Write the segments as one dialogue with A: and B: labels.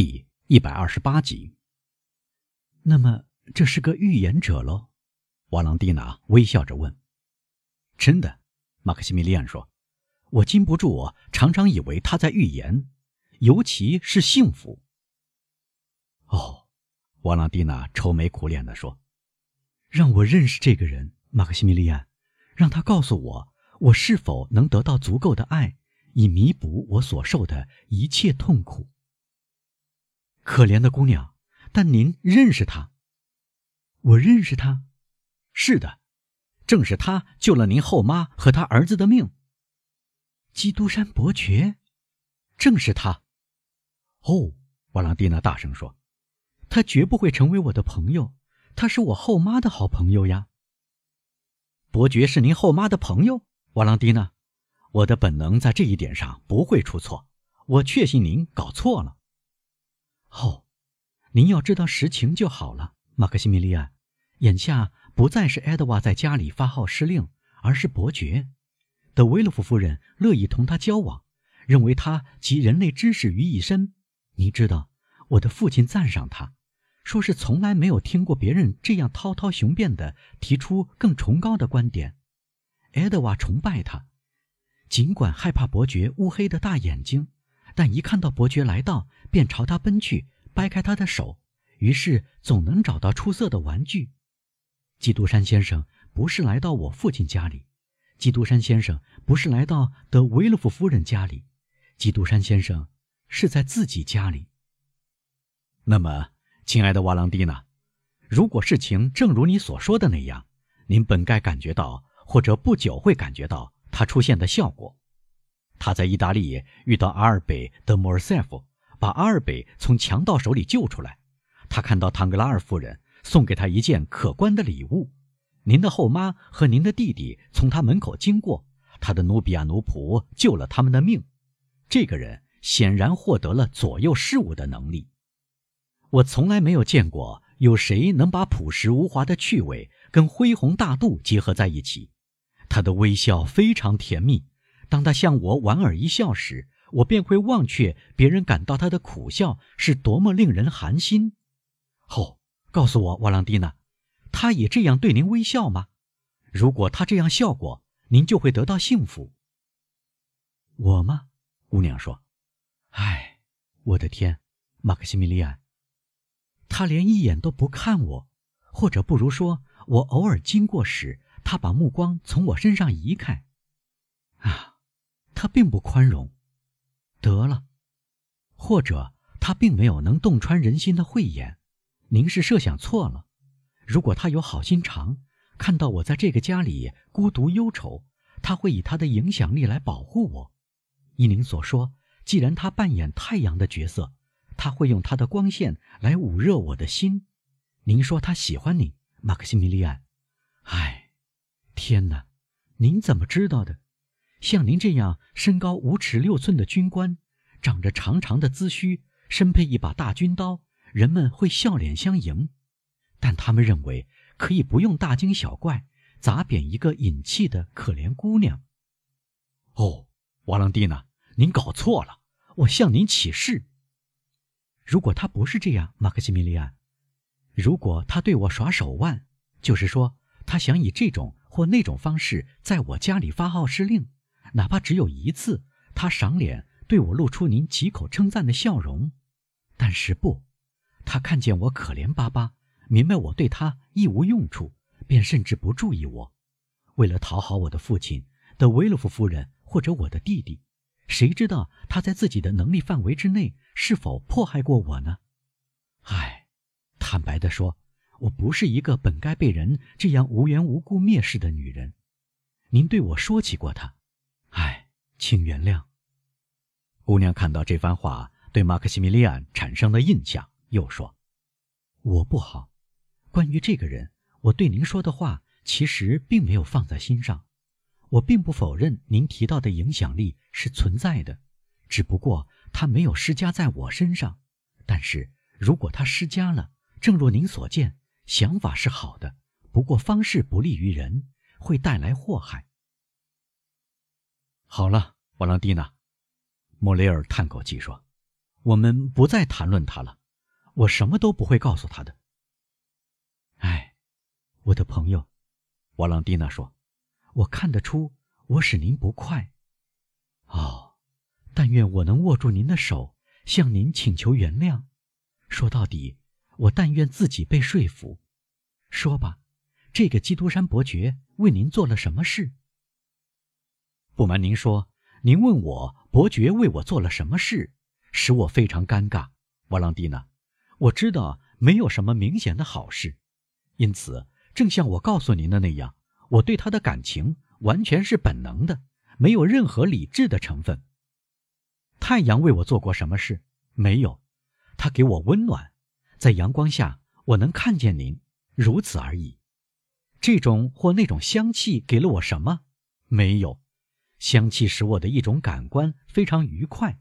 A: 第一百二十八集。那么这是个预言者喽？瓦朗蒂娜微笑着问。真的，马克西米利安说：“我禁不住，我常常以为他在预言，尤其是幸福。”哦，瓦朗蒂娜愁眉苦脸地说：“让我认识这个人，马克西米利安，让他告诉我，我是否能得到足够的爱，以弥补我所受的一切痛苦。”可怜的姑娘，但您认识他？我认识他。是的，正是他救了您后妈和他儿子的命。基督山伯爵，正是他。哦，瓦朗蒂娜大声说：“他绝不会成为我的朋友，他是我后妈的好朋友呀。”伯爵是您后妈的朋友，瓦朗蒂娜。我的本能在这一点上不会出错。我确信您搞错了。哦，您要知道实情就好了，马克西米利安。眼下不再是埃德瓦在家里发号施令，而是伯爵。德维洛夫夫人乐意同他交往，认为他集人类知识于一身。你知道，我的父亲赞赏他，说是从来没有听过别人这样滔滔雄辩地提出更崇高的观点。埃德瓦崇拜他，尽管害怕伯爵乌黑的大眼睛。但一看到伯爵来到，便朝他奔去，掰开他的手，于是总能找到出色的玩具。基督山先生不是来到我父亲家里，基督山先生不是来到德维勒夫夫人家里，基督山先生是在自己家里。那么，亲爱的瓦朗蒂娜，如果事情正如你所说的那样，您本该感觉到，或者不久会感觉到它出现的效果。他在意大利遇到阿尔贝·德·莫尔塞夫，把阿尔贝从强盗手里救出来。他看到唐格拉尔夫人送给他一件可观的礼物。您的后妈和您的弟弟从他门口经过，他的努比亚奴仆救了他们的命。这个人显然获得了左右事物的能力。我从来没有见过有谁能把朴实无华的趣味跟恢宏大度结合在一起。他的微笑非常甜蜜。当他向我莞尔一笑时，我便会忘却别人感到他的苦笑是多么令人寒心。哦，告诉我，瓦朗蒂娜，他也这样对您微笑吗？如果他这样笑过，您就会得到幸福。我吗？姑娘说：“唉，我的天，马克西米利安，他连一眼都不看我，或者不如说，我偶尔经过时，他把目光从我身上移开。啊。”他并不宽容，得了，或者他并没有能洞穿人心的慧眼。您是设想错了。如果他有好心肠，看到我在这个家里孤独忧愁，他会以他的影响力来保护我。依您所说，既然他扮演太阳的角色，他会用他的光线来捂热我的心。您说他喜欢你，马克西米利安？唉，天哪，您怎么知道的？像您这样身高五尺六寸的军官，长着长长的髭须，身配一把大军刀，人们会笑脸相迎。但他们认为可以不用大惊小怪，砸扁一个隐气的可怜姑娘。哦，瓦朗蒂娜，您搞错了，我向您起誓。如果他不是这样，马克西米利安，如果他对我耍手腕，就是说他想以这种或那种方式在我家里发号施令。哪怕只有一次，他赏脸对我露出您几口称赞的笑容，但是不，他看见我可怜巴巴，明白我对他一无用处，便甚至不注意我。为了讨好我的父亲的维勒夫夫人或者我的弟弟，谁知道他在自己的能力范围之内是否迫害过我呢？唉，坦白地说，我不是一个本该被人这样无缘无故蔑视的女人。您对我说起过他。请原谅。姑娘看到这番话对马克西米利安产生的印象，又说：“我不好。关于这个人，我对您说的话其实并没有放在心上。我并不否认您提到的影响力是存在的，只不过他没有施加在我身上。但是如果他施加了，正如您所见，想法是好的，不过方式不利于人，会带来祸害。”好了，瓦朗蒂娜，莫雷尔叹口气说：“我们不再谈论他了，我什么都不会告诉他的。哎，我的朋友，瓦朗蒂娜说：“我看得出我使您不快。哦，但愿我能握住您的手，向您请求原谅。说到底，我但愿自己被说服。说吧，这个基督山伯爵为您做了什么事？不瞒您说，您问我伯爵为我做了什么事，使我非常尴尬。瓦朗蒂娜，我知道没有什么明显的好事。”因此，正像我告诉您的那样，我对他的感情完全是本能的，没有任何理智的成分。太阳为我做过什么事？没有，它给我温暖，在阳光下我能看见您，如此而已。这种或那种香气给了我什么？没有，香气使我的一种感官非常愉快。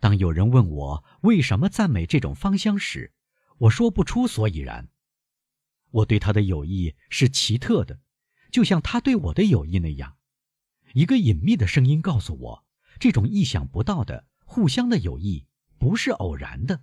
A: 当有人问我为什么赞美这种芳香时，我说不出所以然。我对他的友谊是奇特的，就像他对我的友谊那样。一个隐秘的声音告诉我，这种意想不到的互相的友谊不是偶然的。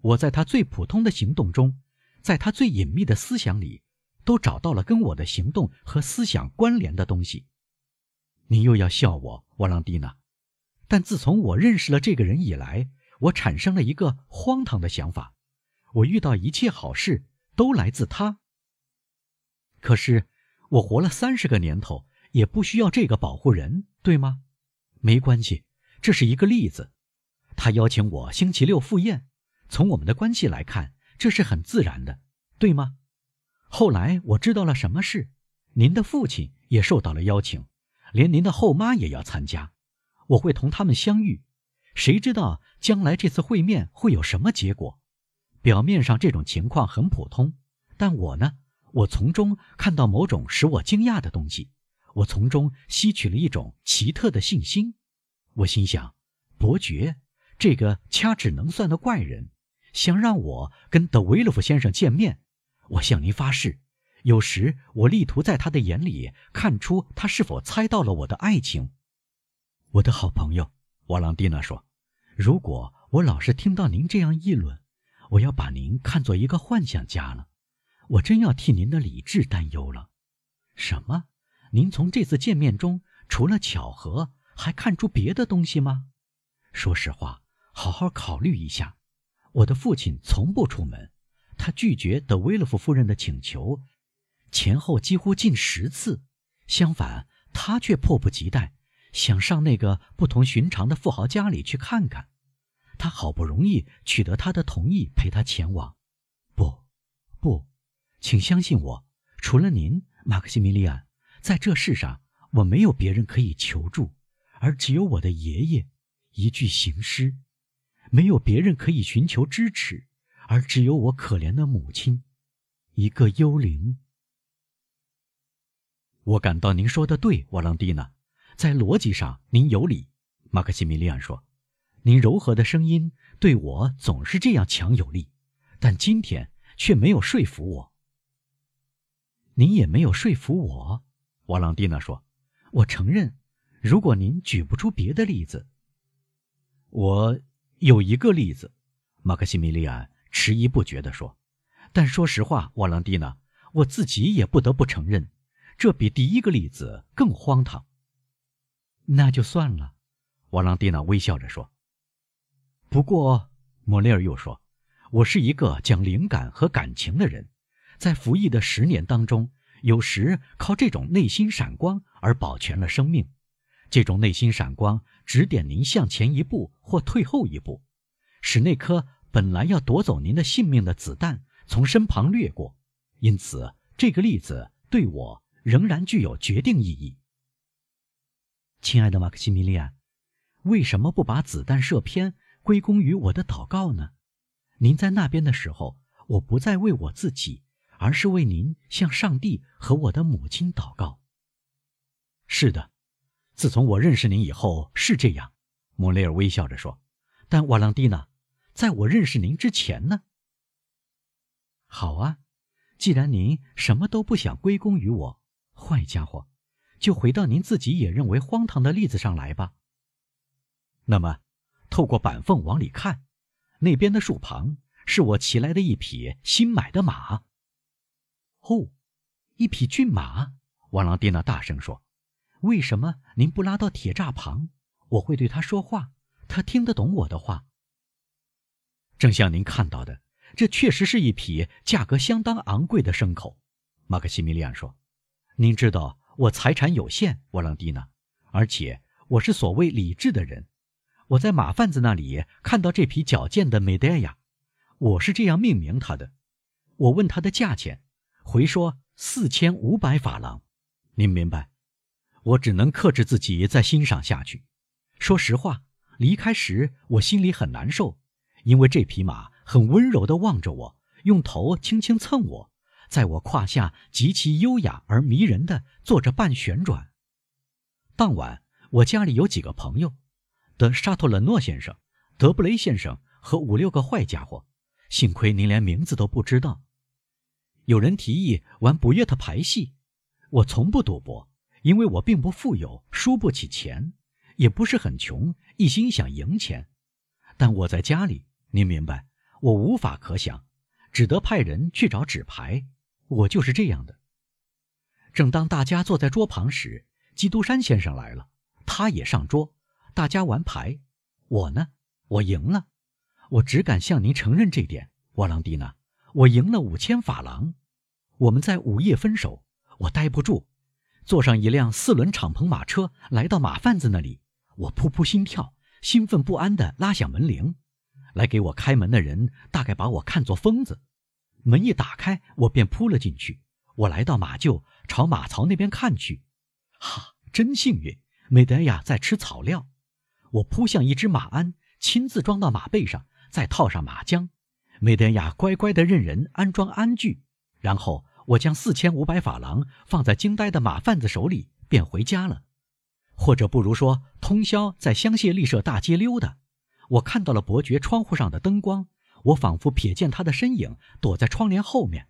A: 我在他最普通的行动中，在他最隐秘的思想里，都找到了跟我的行动和思想关联的东西。你又要笑我，沃朗蒂娜。但自从我认识了这个人以来，我产生了一个荒唐的想法：我遇到一切好事。都来自他。可是我活了三十个年头，也不需要这个保护人，对吗？没关系，这是一个例子。他邀请我星期六赴宴，从我们的关系来看，这是很自然的，对吗？后来我知道了什么事，您的父亲也受到了邀请，连您的后妈也要参加。我会同他们相遇，谁知道将来这次会面会有什么结果？表面上这种情况很普通，但我呢，我从中看到某种使我惊讶的东西，我从中吸取了一种奇特的信心。我心想，伯爵这个掐指能算的怪人，想让我跟德维洛夫先生见面。我向您发誓，有时我力图在他的眼里看出他是否猜到了我的爱情。我的好朋友瓦朗蒂娜说：“如果我老是听到您这样议论。”我要把您看作一个幻想家了，我真要替您的理智担忧了。什么？您从这次见面中除了巧合，还看出别的东西吗？说实话，好好考虑一下。我的父亲从不出门，他拒绝德维勒夫夫人的请求，前后几乎近十次。相反，他却迫不及待想上那个不同寻常的富豪家里去看看。他好不容易取得他的同意，陪他前往。不，不，请相信我，除了您，马克西米利安，在这世上我没有别人可以求助，而只有我的爷爷，一具行尸；没有别人可以寻求支持，而只有我可怜的母亲，一个幽灵。我感到您说的对，瓦朗蒂娜，在逻辑上您有理。马克西米利安说。您柔和的声音对我总是这样强有力，但今天却没有说服我。您也没有说服我，瓦朗蒂娜说：“我承认，如果您举不出别的例子，我有一个例子。”马克西米利安迟疑不决地说：“但说实话，瓦朗蒂娜，我自己也不得不承认，这比第一个例子更荒唐。”那就算了，瓦朗蒂娜微笑着说。不过，莫雷尔又说：“我是一个讲灵感和感情的人，在服役的十年当中，有时靠这种内心闪光而保全了生命。这种内心闪光指点您向前一步或退后一步，使那颗本来要夺走您的性命的子弹从身旁掠过。因此，这个例子对我仍然具有决定意义。”亲爱的马克西米利安，为什么不把子弹射偏？归功于我的祷告呢？您在那边的时候，我不再为我自己，而是为您向上帝和我的母亲祷告。是的，自从我认识您以后是这样。莫雷尔微笑着说：“但瓦朗蒂娜，在我认识您之前呢？”好啊，既然您什么都不想归功于我，坏家伙，就回到您自己也认为荒唐的例子上来吧。那么。透过板缝往里看，那边的树旁是我骑来的一匹新买的马。哦，一匹骏马！瓦朗蒂娜大声说：“为什么您不拉到铁栅旁？我会对他说话，他听得懂我的话。”正像您看到的，这确实是一匹价格相当昂贵的牲口。马克西米利安说：“您知道我财产有限，瓦朗蒂娜，而且我是所谓理智的人。我在马贩子那里看到这匹矫健的美黛亚，我是这样命名它的。我问他的价钱，回说四千五百法郎。”您明白，我只能克制自己再欣赏下去。说实话，离开时我心里很难受，因为这匹马很温柔地望着我，用头轻轻蹭我，在我胯下极其优雅而迷人的做着半旋转。当晚，我家里有几个朋友，德沙托冷诺先生、德布雷先生和五六个坏家伙，幸亏您连名字都不知道。有人提议玩不夜特牌戏。我从不赌博，因为我并不富有，输不起钱，也不是很穷，一心想赢钱。但我在家里，您明白，我无法可想，只得派人去找纸牌。我就是这样的。正当大家坐在桌旁时，基督山先生来了，他也上桌，大家玩牌。我呢，我赢了，我只敢向您承认这点，沃朗蒂娜，我赢了五千法郎。我们在午夜分手。我待不住，坐上一辆四轮敞篷马车，来到马贩子那里。我扑扑心跳，兴奋不安地拉响门铃。来给我开门的人大概把我看作疯子。门一打开，我便扑了进去。我来到马厩，朝马槽那边看去。哈，真幸运！美德亚在吃草料。我扑向一只马鞍，亲自装到马背上，再套上马缰。美德亚乖乖地任人安装鞍具，然后。我将四千五百法郎放在惊呆的马贩子手里，便回家了，或者不如说，通宵在香榭丽舍大街溜达。我看到了伯爵窗户上的灯光，我仿佛瞥见他的身影躲在窗帘后面。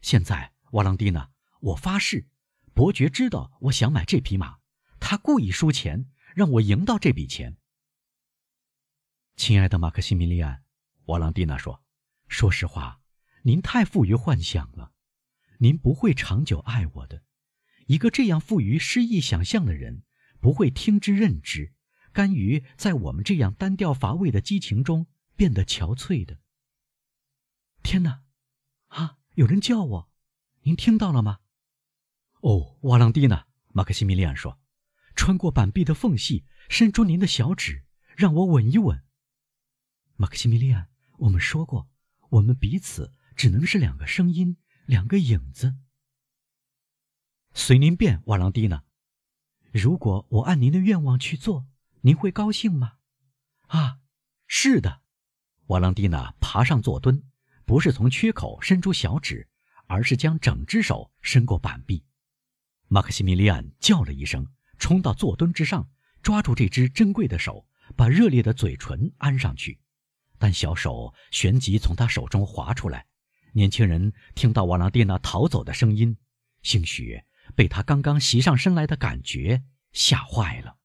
A: 现在，瓦朗蒂娜，我发誓，伯爵知道我想买这匹马，他故意输钱让我赢到这笔钱。亲爱的马克西米利安，瓦朗蒂娜说：“说实话，您太富于幻想了。”您不会长久爱我的，一个这样富于诗意想象的人，不会听之任之，甘于在我们这样单调乏味的激情中变得憔悴的。天哪，啊！有人叫我，您听到了吗？哦，瓦朗蒂娜，马克西米利安说，穿过板壁的缝隙，伸出您的小指，让我吻一吻。马克西米利安，我们说过，我们彼此只能是两个声音。两个影子，随您便，瓦朗蒂娜。如果我按您的愿望去做，您会高兴吗？啊，是的。瓦朗蒂娜爬上坐墩，不是从缺口伸出小指，而是将整只手伸过板壁。马克西米利安叫了一声，冲到坐墩之上，抓住这只珍贵的手，把热烈的嘴唇安上去，但小手旋即从他手中滑出来。年轻人听到瓦朗蒂娜逃走的声音，兴许被他刚刚袭上身来的感觉吓坏了。